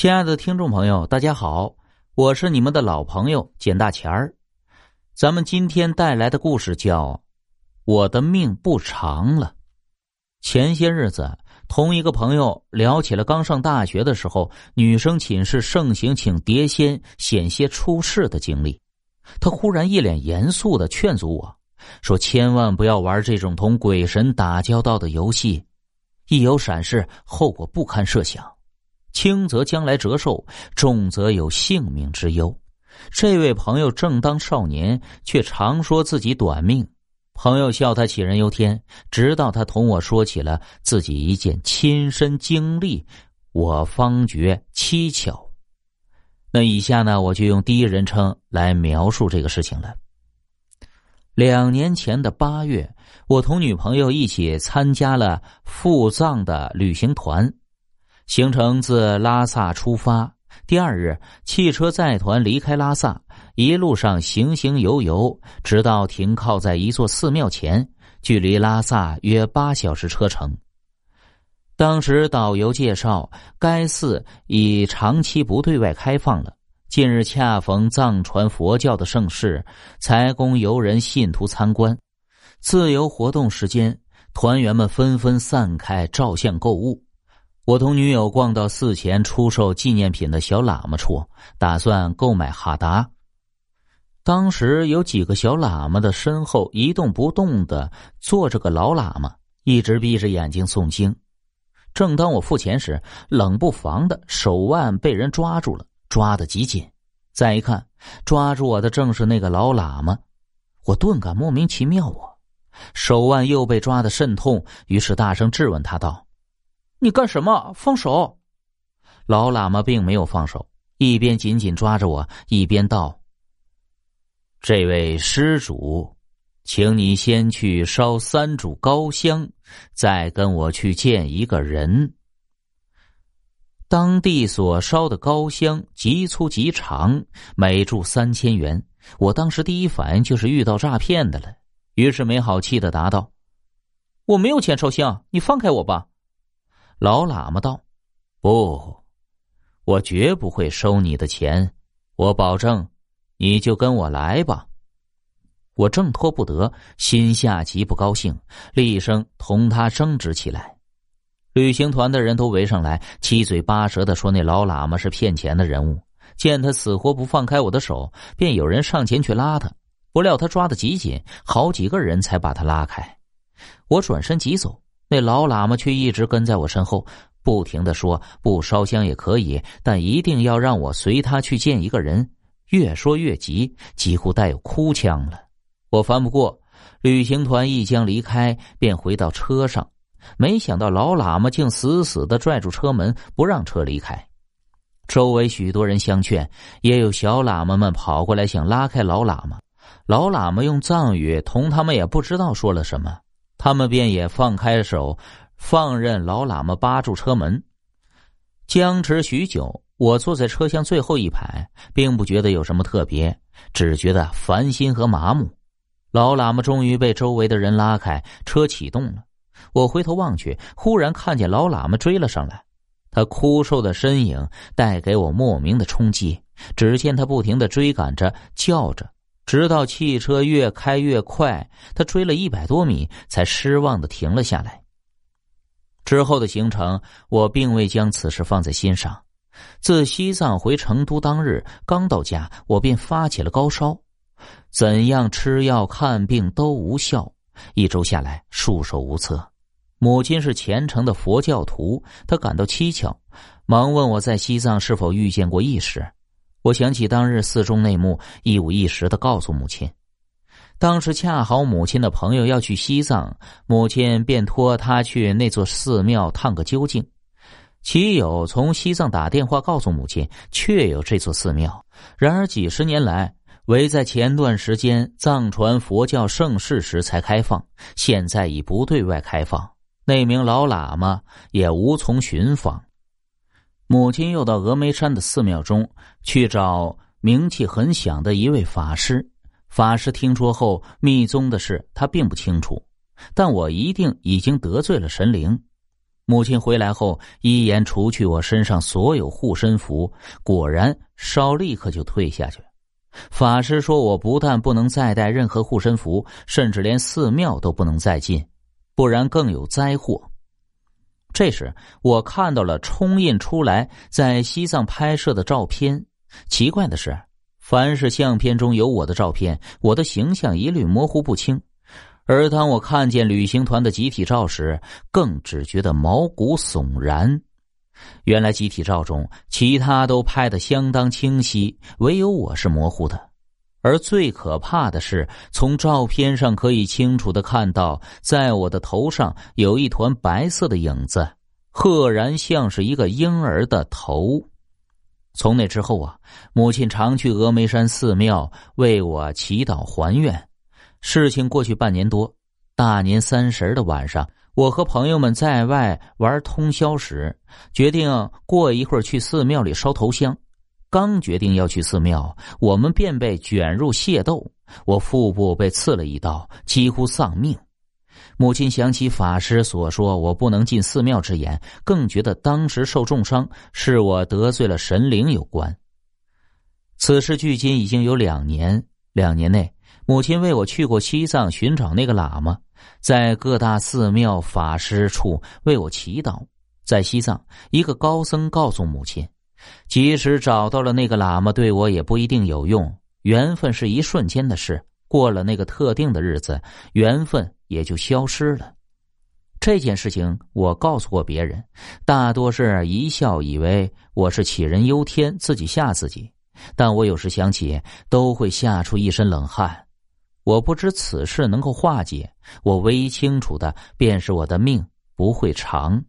亲爱的听众朋友，大家好，我是你们的老朋友简大钱儿。咱们今天带来的故事叫《我的命不长了》。前些日子，同一个朋友聊起了刚上大学的时候，女生寝室盛行请碟仙险些出事的经历。他忽然一脸严肃的劝阻我说：“千万不要玩这种同鬼神打交道的游戏，一有闪失，后果不堪设想。”轻则将来折寿，重则有性命之忧。这位朋友正当少年，却常说自己短命。朋友笑他杞人忧天，直到他同我说起了自己一件亲身经历，我方觉蹊跷。那以下呢，我就用第一人称来描述这个事情了。两年前的八月，我同女朋友一起参加了赴藏的旅行团。行程自拉萨出发，第二日，汽车载团离开拉萨，一路上行行游游，直到停靠在一座寺庙前，距离拉萨约八小时车程。当时导游介绍，该寺已长期不对外开放了，近日恰逢藏传佛教的盛世，才供游人信徒参观。自由活动时间，团员们纷纷散开照相购物。我同女友逛到寺前出售纪念品的小喇嘛处，打算购买哈达。当时有几个小喇嘛的身后一动不动的坐着个老喇嘛，一直闭着眼睛诵经。正当我付钱时，冷不防的手腕被人抓住了，抓得极紧。再一看，抓住我的正是那个老喇嘛，我顿感莫名其妙。我手腕又被抓得甚痛，于是大声质问他道。你干什么？放手！老喇嘛并没有放手，一边紧紧抓着我，一边道：“这位施主，请你先去烧三炷高香，再跟我去见一个人。当地所烧的高香极粗极长，每炷三千元。我当时第一反应就是遇到诈骗的了，于是没好气的答道：‘我没有钱烧香，你放开我吧。’”老喇嘛道：“不，我绝不会收你的钱，我保证，你就跟我来吧。”我挣脱不得，心下极不高兴，厉声同他争执起来。旅行团的人都围上来，七嘴八舌的说那老喇嘛是骗钱的人物。见他死活不放开我的手，便有人上前去拉他，不料他抓得极紧，好几个人才把他拉开。我转身急走。那老喇嘛却一直跟在我身后，不停的说：“不烧香也可以，但一定要让我随他去见一个人。”越说越急，几乎带有哭腔了。我翻不过，旅行团一将离开，便回到车上。没想到老喇嘛竟死死的拽住车门，不让车离开。周围许多人相劝，也有小喇嘛们跑过来想拉开老喇嘛。老喇嘛用藏语同他们也不知道说了什么。他们便也放开手，放任老喇嘛扒住车门。僵持许久，我坐在车厢最后一排，并不觉得有什么特别，只觉得烦心和麻木。老喇嘛终于被周围的人拉开，车启动了。我回头望去，忽然看见老喇嘛追了上来，他枯瘦的身影带给我莫名的冲击。只见他不停的追赶着，叫着。直到汽车越开越快，他追了一百多米，才失望的停了下来。之后的行程，我并未将此事放在心上。自西藏回成都当日，刚到家，我便发起了高烧，怎样吃药看病都无效。一周下来，束手无策。母亲是虔诚的佛教徒，她感到蹊跷，忙问我在西藏是否遇见过异事。我想起当日寺中内幕，一五一十的告诉母亲。当时恰好母亲的朋友要去西藏，母亲便托他去那座寺庙探个究竟。其友从西藏打电话告诉母亲，确有这座寺庙。然而几十年来，唯在前段时间藏传佛教盛世时才开放，现在已不对外开放。那名老喇嘛也无从寻访。母亲又到峨眉山的寺庙中去找名气很响的一位法师。法师听说后，密宗的事他并不清楚，但我一定已经得罪了神灵。母亲回来后，一言除去我身上所有护身符，果然烧立刻就退下去。法师说：“我不但不能再带任何护身符，甚至连寺庙都不能再进，不然更有灾祸。”这时，我看到了冲印出来在西藏拍摄的照片。奇怪的是，凡是相片中有我的照片，我的形象一律模糊不清。而当我看见旅行团的集体照时，更只觉得毛骨悚然。原来集体照中，其他都拍得相当清晰，唯有我是模糊的。而最可怕的是，从照片上可以清楚的看到，在我的头上有一团白色的影子，赫然像是一个婴儿的头。从那之后啊，母亲常去峨眉山寺庙为我祈祷还愿。事情过去半年多，大年三十的晚上。我和朋友们在外玩通宵时，决定过一会儿去寺庙里烧头香。刚决定要去寺庙，我们便被卷入械斗，我腹部被刺了一刀，几乎丧命。母亲想起法师所说我不能进寺庙之言，更觉得当时受重伤是我得罪了神灵有关。此事距今已经有两年，两年内，母亲为我去过西藏寻找那个喇嘛。在各大寺庙、法师处为我祈祷。在西藏，一个高僧告诉母亲，即使找到了那个喇嘛，对我也不一定有用。缘分是一瞬间的事，过了那个特定的日子，缘分也就消失了。这件事情我告诉过别人，大多是一笑，以为我是杞人忧天，自己吓自己。但我有时想起，都会吓出一身冷汗。我不知此事能够化解，我唯一清楚的便是我的命不会长。